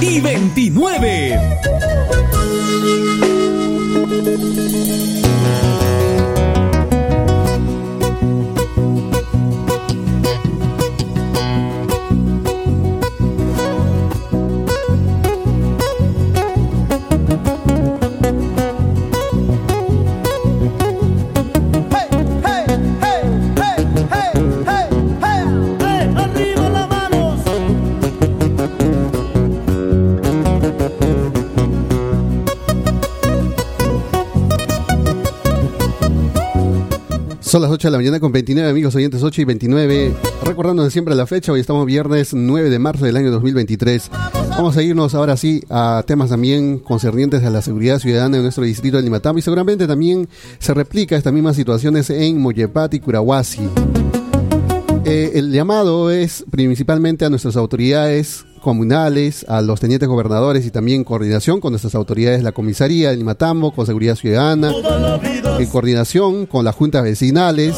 y 29. Son las 8 de la mañana con 29 amigos oyentes, 8 y 29. Recordando siempre la fecha, hoy estamos viernes 9 de marzo del año 2023. Vamos a irnos ahora sí a temas también concernientes a la seguridad ciudadana en nuestro distrito de Limatambo y seguramente también se replica estas mismas situaciones en Moyepati y Curahuasi. Eh, el llamado es principalmente a nuestras autoridades comunales, a los tenientes gobernadores y también coordinación con nuestras autoridades, la comisaría de Limatambo, con seguridad ciudadana, en coordinación con las juntas vecinales.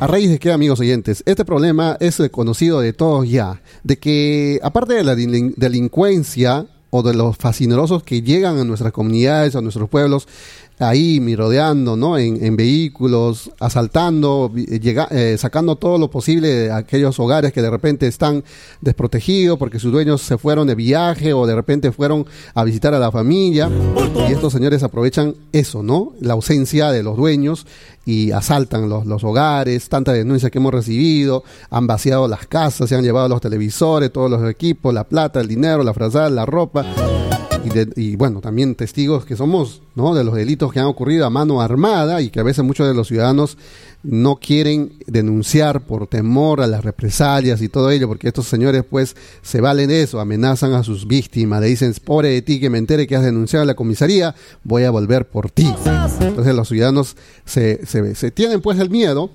A raíz de qué, amigos oyentes, este problema es conocido de todos ya, de que aparte de la delincuencia o de los fascinerosos que llegan a nuestras comunidades, a nuestros pueblos, ahí mirodeando, ¿no? En, vehículos, asaltando, llega, eh, sacando todo lo posible de aquellos hogares que de repente están desprotegidos porque sus dueños se fueron de viaje o de repente fueron a visitar a la familia. Y estos señores aprovechan eso, ¿no? La ausencia de los dueños y asaltan los, los hogares, tantas denuncias que hemos recibido, han vaciado las casas, se han llevado los televisores, todos los equipos, la plata, el dinero, la frazada, la ropa y, bueno, también testigos que somos ¿no? de los delitos que han ocurrido a mano armada y que a veces muchos de los ciudadanos no quieren denunciar por temor a las represalias y todo ello, porque estos señores pues se valen de eso, amenazan a sus víctimas, le dicen, pobre de ti que me entere que has denunciado a la comisaría, voy a volver por ti. Entonces los ciudadanos se, se, se tienen pues el miedo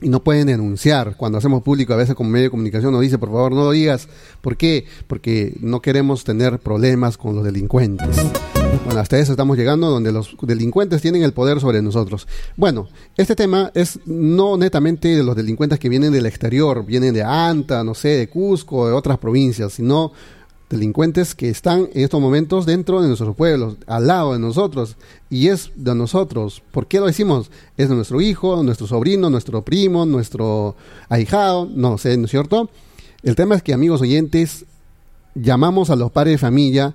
y no pueden denunciar. Cuando hacemos público, a veces como medio de comunicación nos dice, por favor, no lo digas. ¿Por qué? Porque no queremos tener problemas con los delincuentes. Bueno, hasta eso estamos llegando, donde los delincuentes tienen el poder sobre nosotros. Bueno, este tema es no netamente de los delincuentes que vienen del exterior, vienen de Anta, no sé, de Cusco, de otras provincias, sino delincuentes que están en estos momentos dentro de nuestros pueblos, al lado de nosotros, y es de nosotros. ¿Por qué lo decimos? Es de nuestro hijo, nuestro sobrino, nuestro primo, nuestro ahijado, no sé, ¿no es cierto? El tema es que, amigos oyentes, llamamos a los padres de familia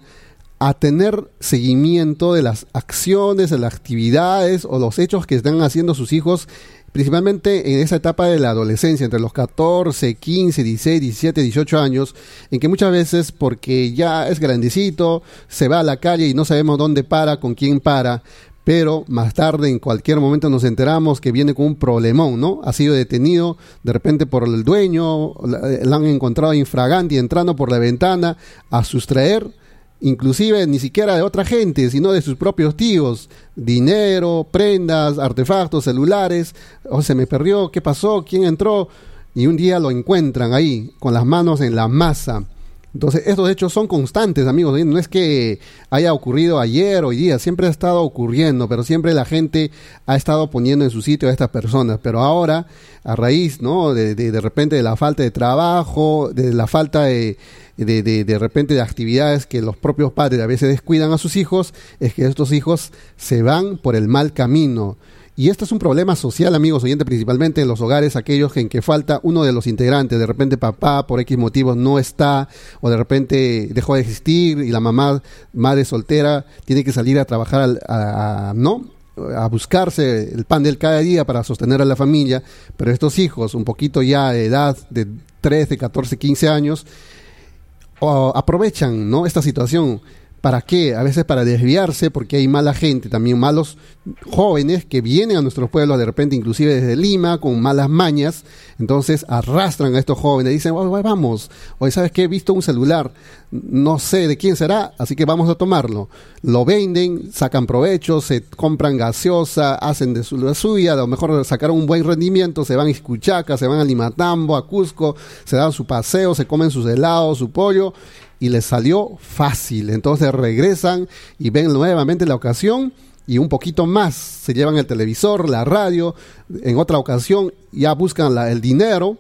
a tener seguimiento de las acciones, de las actividades o los hechos que están haciendo sus hijos principalmente en esa etapa de la adolescencia, entre los 14, 15, 16, 17, 18 años, en que muchas veces porque ya es grandecito, se va a la calle y no sabemos dónde para, con quién para, pero más tarde en cualquier momento nos enteramos que viene con un problemón, ¿no? Ha sido detenido de repente por el dueño, la, han encontrado infragante entrando por la ventana a sustraer inclusive ni siquiera de otra gente, sino de sus propios tíos, dinero, prendas, artefactos, celulares, o se me perdió, ¿qué pasó? ¿Quién entró? Y un día lo encuentran ahí, con las manos en la masa. Entonces, estos hechos son constantes, amigos. No es que haya ocurrido ayer, hoy día, siempre ha estado ocurriendo, pero siempre la gente ha estado poniendo en su sitio a estas personas. Pero ahora, a raíz, ¿no? De, de, de repente de la falta de trabajo, de la falta de, de, de, de repente de actividades que los propios padres a veces descuidan a sus hijos, es que estos hijos se van por el mal camino. Y esto es un problema social, amigos oyentes, principalmente en los hogares, aquellos en que falta uno de los integrantes. De repente papá por X motivos no está, o de repente dejó de existir y la mamá, madre soltera, tiene que salir a trabajar, a, ¿no? a buscarse el pan del cada día para sostener a la familia, pero estos hijos, un poquito ya de edad de 13, 14, 15 años, aprovechan ¿no? esta situación ¿Para qué? A veces para desviarse, porque hay mala gente, también malos jóvenes que vienen a nuestros pueblos de repente, inclusive desde Lima, con malas mañas, entonces arrastran a estos jóvenes, dicen, vamos, hoy sabes que he visto un celular, no sé de quién será, así que vamos a tomarlo. Lo venden, sacan provecho, se compran gaseosa, hacen de su, suya, a lo mejor sacaron un buen rendimiento, se van a Iscuchaca, se van a Limatambo, a Cusco, se dan su paseo, se comen sus helados, su pollo, y les salió fácil. Entonces regresan y ven nuevamente la ocasión y un poquito más. Se llevan el televisor, la radio. En otra ocasión ya buscan el dinero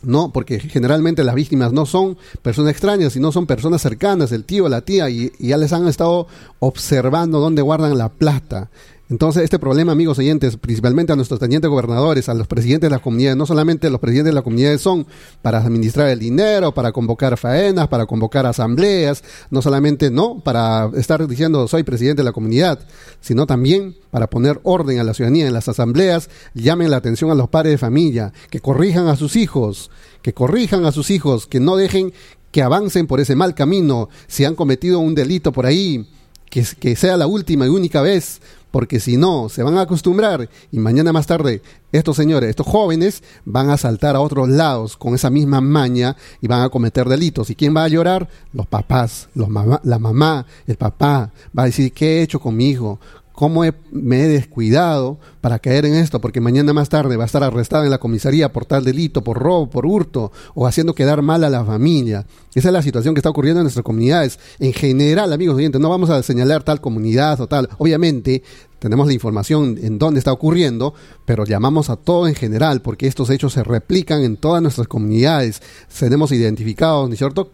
¿no? Porque generalmente las víctimas no son personas extrañas, sino son personas cercanas, el tío, la tía, y, y ya les han estado observando dónde guardan la plata. Entonces, este problema, amigos oyentes, principalmente a nuestros tenientes gobernadores, a los presidentes de las comunidades, no solamente los presidentes de las comunidades son para administrar el dinero, para convocar faenas, para convocar asambleas, no solamente no para estar diciendo soy presidente de la comunidad, sino también para poner orden a la ciudadanía en las asambleas, llamen la atención a los padres de familia, que corrijan a sus hijos, que corrijan a sus hijos, que no dejen que avancen por ese mal camino, si han cometido un delito por ahí, que, que sea la última y única vez, porque si no, se van a acostumbrar y mañana más tarde estos señores, estos jóvenes, van a saltar a otros lados con esa misma maña y van a cometer delitos. ¿Y quién va a llorar? Los papás, los mamá, la mamá, el papá. Va a decir, ¿qué he hecho con mi hijo? Cómo me he descuidado para caer en esto, porque mañana más tarde va a estar arrestada en la comisaría por tal delito, por robo, por hurto, o haciendo quedar mal a la familia. Esa es la situación que está ocurriendo en nuestras comunidades. En general, amigos oyentes, no vamos a señalar tal comunidad o tal. Obviamente, tenemos la información en dónde está ocurriendo, pero llamamos a todo en general, porque estos hechos se replican en todas nuestras comunidades. Tenemos identificados, ¿no es cierto?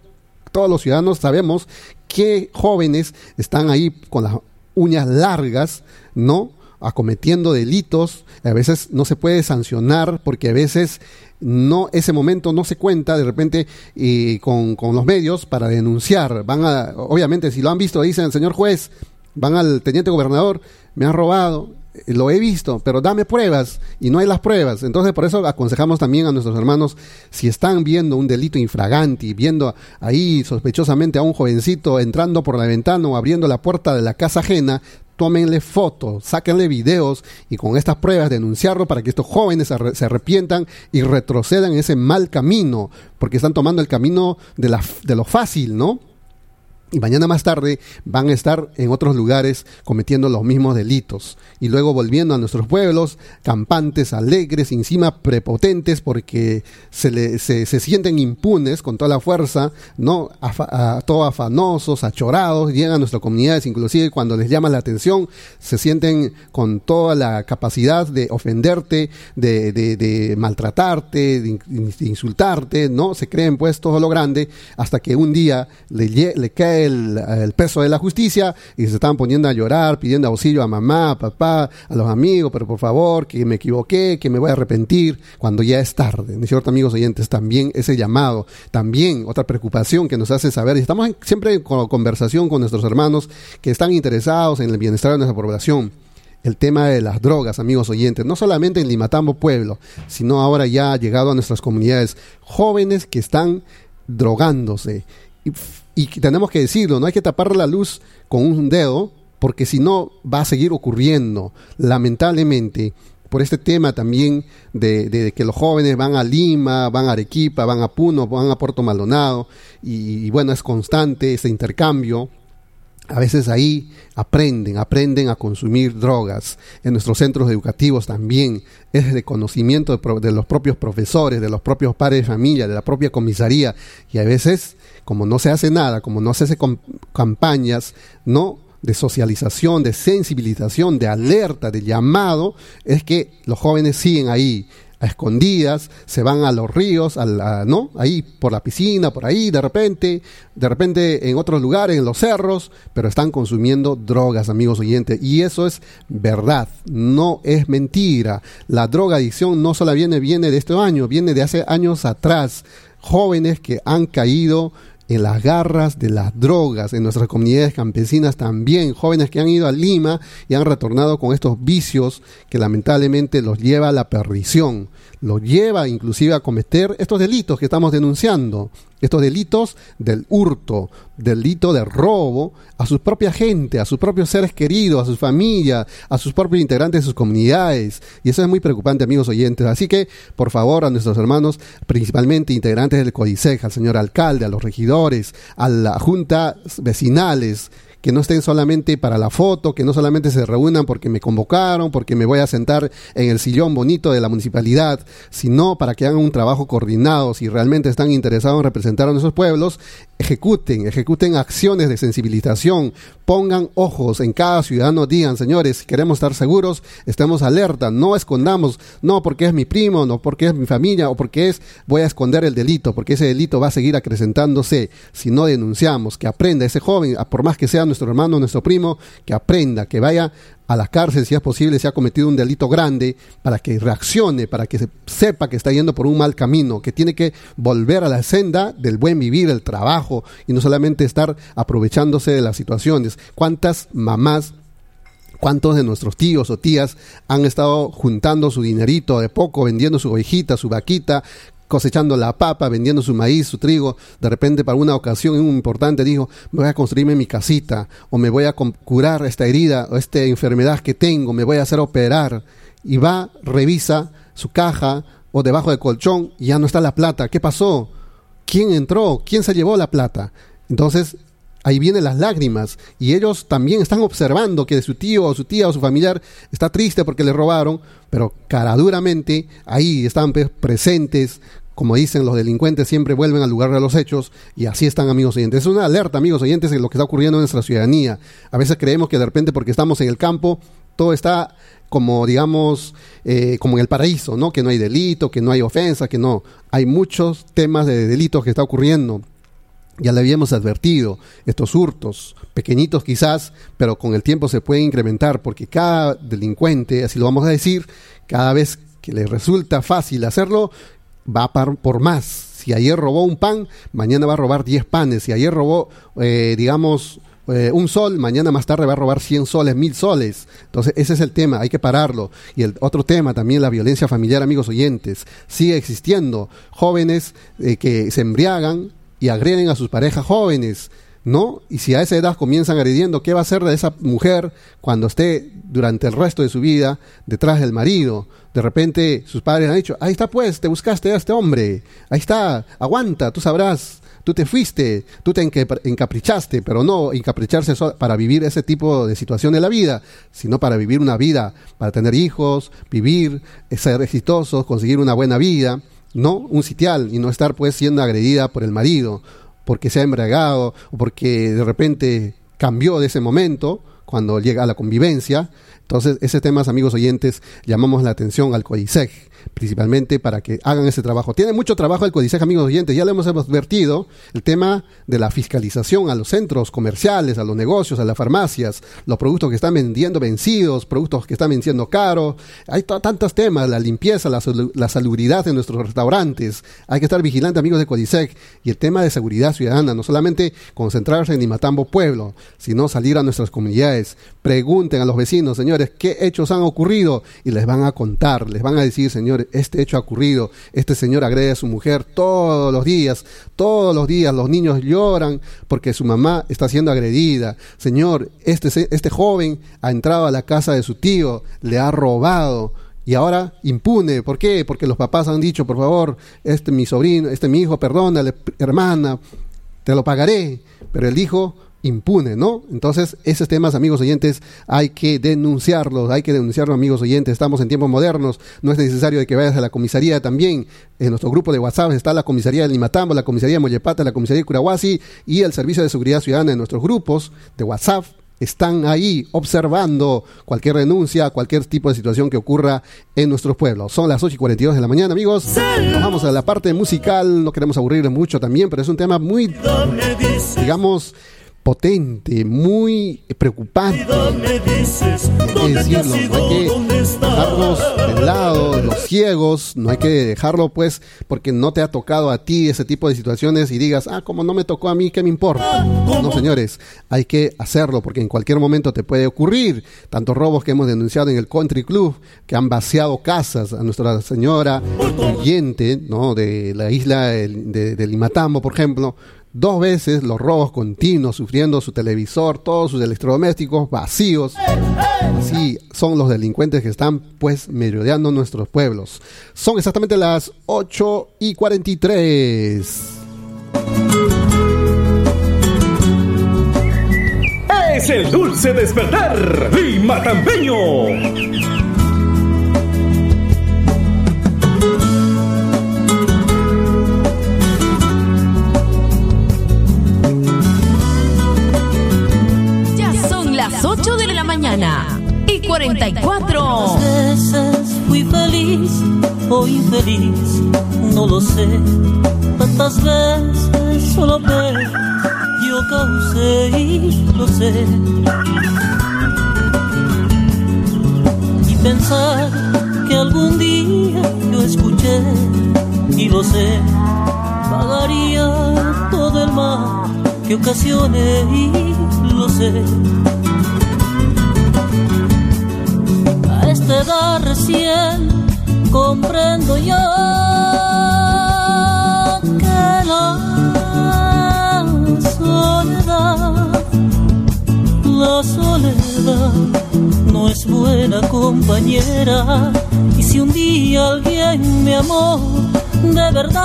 Todos los ciudadanos sabemos qué jóvenes están ahí con las uñas largas, ¿no? acometiendo delitos, a veces no se puede sancionar porque a veces no ese momento no se cuenta de repente y con, con, los medios para denunciar. Van a, obviamente, si lo han visto, dicen, señor juez, van al teniente gobernador, me han robado, lo he visto, pero dame pruebas y no hay las pruebas. Entonces, por eso aconsejamos también a nuestros hermanos, si están viendo un delito infraganti, viendo ahí sospechosamente a un jovencito entrando por la ventana o abriendo la puerta de la casa ajena, tómenle fotos, sáquenle videos y con estas pruebas denunciarlo para que estos jóvenes se arrepientan y retrocedan en ese mal camino, porque están tomando el camino de, la, de lo fácil, ¿no? Y mañana más tarde van a estar en otros lugares cometiendo los mismos delitos. Y luego volviendo a nuestros pueblos campantes, alegres, encima prepotentes porque se, le, se, sienten impunes con toda la fuerza, no a, todos afanosos, achorados, llegan a nuestras comunidades, inclusive cuando les llama la atención, se sienten con toda la capacidad de ofenderte, de, de, maltratarte, de, insultarte, no se creen pues todo lo grande hasta que un día le, le cae el, peso de la justicia y se estaban poniendo a llorar, pidiendo auxilio a mamá, a papá, a los amigos, pero por favor, que me equivoqué, que me voy a arrepentir cuando ya es tarde. ¿No es cierto, amigos oyentes? También ese llamado, también otra preocupación que nos hace saber, y estamos siempre en conversación con nuestros hermanos que están interesados en el bienestar de nuestra población el tema de las drogas, amigos oyentes, no solamente en Limatambo Pueblo, sino ahora ya ha llegado a nuestras comunidades, jóvenes que están drogándose. Y y tenemos que decirlo, no hay que tapar la luz con un dedo, porque si no va a seguir ocurriendo, lamentablemente, por este tema también de, que los jóvenes van a Lima, van a Arequipa, van a Puno, van a Puerto Maldonado, y, y bueno, es constante ese intercambio, a veces ahí aprenden, aprenden a consumir drogas. En nuestros centros educativos también es de conocimiento de, los propios profesores, de los propios padres de familia, de la propia comisaría. Y a veces como no se hace nada, como no se hace campañas, ¿no? de socialización, de sensibilización, de alerta, de llamado, es que los jóvenes siguen ahí, escondidas, se van a los ríos, a ¿no? Ahí por la piscina, por ahí, de repente, de repente en otros lugares, en los cerros, pero están consumiendo drogas, amigos oyentes. Y eso es verdad, no es mentira. La droga adicción no solo viene, viene de este año, viene de hace años atrás. Jóvenes que han caído en las garras de las drogas, en nuestras comunidades campesinas también, jóvenes que han ido a Lima y han retornado con estos vicios que lamentablemente los lleva a la perdición, los lleva inclusive a cometer estos delitos que estamos denunciando estos delitos del hurto, delito de robo a su propia gente, a sus propios seres queridos, a su familia, a sus propios integrantes de sus comunidades. Y eso es muy preocupante, amigos oyentes. Así que, por favor, a nuestros hermanos, principalmente integrantes del CODICEJ, al señor alcalde, a los regidores, a la junta vecinales, que no estén solamente para la foto, que no solamente se reúnan porque me convocaron, porque me voy a sentar en el sillón bonito de la municipalidad, sino para que hagan un trabajo coordinado, si realmente están interesados en representar a nuestros pueblos, ejecuten, ejecuten acciones de sensibilización, pongan ojos en cada ciudadano, digan, señores, queremos estar seguros, estemos alerta, no escondamos, no porque es mi primo, no porque es mi familia o porque es, voy a esconder el delito, porque ese delito va a seguir acrecentándose si no denunciamos, que aprenda ese joven, por más que sea nuestro hermano, nuestro primo, que aprenda, que vaya a la cárcel si es posible, si ha cometido un delito grande, para que reaccione, para que se sepa que está yendo por un mal camino, que tiene que volver a la senda del buen vivir, el trabajo, y no solamente estar aprovechándose de las situaciones. ¿Cuántas mamás ¿Cuántos de nuestros tíos o tías han estado juntando su dinerito de poco, vendiendo su ovejita, su vaquita, cosechando la papa, vendiendo su maíz, su trigo, de repente para una ocasión importante dijo, me voy a construirme mi casita, o me voy a curar esta herida o esta enfermedad que tengo, me voy a hacer operar, y va, revisa su caja o debajo del colchón y ya no está la plata. ¿Qué pasó? ¿Quién entró? ¿Quién se llevó la plata? Entonces, ahí vienen las lágrimas y ellos también están observando que su tío o su tía o su familiar está triste porque le robaron, pero caraduramente ahí están presentes. Como dicen los delincuentes, siempre vuelven al lugar de los hechos y así están, amigos oyentes. Es una alerta, amigos oyentes, de lo que está ocurriendo en nuestra ciudadanía. A veces creemos que de repente, porque estamos en el campo, todo está como digamos eh, como en el paraíso, ¿no? Que no hay delito, que no hay ofensa, que no. Hay muchos temas de delitos que está ocurriendo. Ya le habíamos advertido, estos hurtos, pequeñitos quizás, pero con el tiempo se pueden incrementar, porque cada delincuente, así lo vamos a decir, cada vez que le resulta fácil hacerlo, va por más. Si ayer robó un pan, mañana va a robar 10 panes. Si ayer robó, eh, digamos, eh, un sol, mañana más tarde va a robar 100 soles, 1000 soles. Entonces, ese es el tema, hay que pararlo. Y el otro tema también, la violencia familiar, amigos oyentes, sigue existiendo. Jóvenes eh, que se embriagan, y agreden a sus parejas jóvenes, ¿no? Y si a esa edad comienzan agrediendo, ¿qué va a hacer de esa mujer cuando esté durante el resto de su vida detrás del marido? De repente sus padres han dicho, ahí está pues, te buscaste a este hombre, ahí está, aguanta, tú sabrás, tú te fuiste, tú te encaprichaste, pero no encapricharse para vivir ese tipo de situación de la vida, sino para vivir una vida, para tener hijos, vivir, ser exitosos, conseguir una buena vida no un sitial y no estar pues siendo agredida por el marido porque se ha embriagado o porque de repente cambió de ese momento cuando llega a la convivencia. Entonces, ese tema, amigos oyentes, llamamos la atención al CODISEG principalmente para que hagan ese trabajo. Tiene mucho trabajo el Códice, amigos oyentes, ya lo hemos advertido, el tema de la fiscalización a los centros comerciales, a los negocios, a las farmacias, los productos que están vendiendo vencidos, productos que están venciendo caros, hay tantos temas, la limpieza, la, la, salubridad en nuestros restaurantes, hay que estar vigilante, amigos de Codisec, y el tema de seguridad ciudadana, no solamente concentrarse en Imatambo Pueblo, sino salir a nuestras comunidades, pregunten a los vecinos, señores, qué hechos han ocurrido, y les van a contar, les van a decir, señores, este hecho ha ocurrido, este señor agrede a su mujer todos los días, todos los días los niños lloran porque su mamá está siendo agredida. Señor, este, este joven ha entrado a la casa de su tío, le ha robado. Y ahora impune, ¿por qué? Porque los papás han dicho, por favor, este mi sobrino, este mi hijo, perdónale, hermana, te lo pagaré. Pero el hijo impune, ¿no? Entonces, esos temas, amigos oyentes, hay que denunciarlos, hay que denunciarlos, amigos oyentes. Estamos en tiempos modernos, no es necesario de que vayas a la comisaría también. En nuestro grupo de WhatsApp está la comisaría de Limatambo, la comisaría de Mollepata, la comisaría de Curahuasi y el Servicio de Seguridad Ciudadana en nuestros grupos de WhatsApp están ahí observando cualquier denuncia, cualquier tipo de situación que ocurra en nuestros pueblos. Son las 8 y 42 de la mañana, amigos. Nos vamos a la parte musical, no queremos aburrir mucho también, pero es un tema muy, digamos, potente, muy preocupante. Hay que decirlo, no hay que dejarlos de lado, los ciegos, no hay que dejarlo pues porque no te ha tocado a ti ese tipo de situaciones y digas, ah, como no me tocó a mí, ¿qué me importa? No, señores, hay que hacerlo porque en cualquier momento te puede ocurrir. Tantos robos que hemos denunciado en el Country Club, que han vaciado casas a Nuestra Señora oyente, ¿no? De la isla de, de Limatambo, por ejemplo, dos veces los robos continuos, sufriendo su televisor, todos sus electrodomésticos vacíos. Así son los delincuentes que están pues merodeando nuestros pueblos. Son exactamente las 8 y 43. Es el dulce despertar 44. veces fui feliz o infeliz, no lo sé. Tantas veces solo ver yo causé y lo sé. Y pensar que algún día yo escuché y lo sé, pagaría todo el mal que ocasioné y lo sé. A esta edad recién comprendo yo que la soledad, la soledad no es buena compañera. Y si un día alguien me amó de verdad,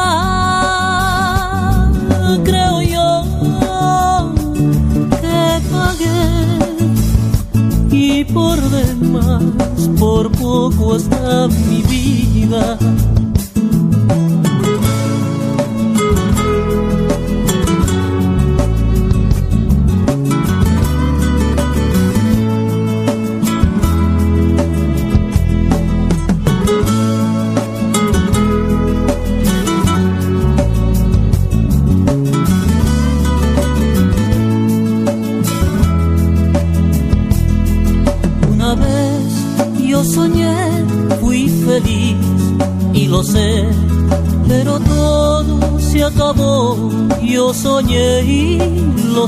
creo yo que pagué y por demás, por poco hasta mi vida.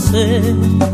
Lo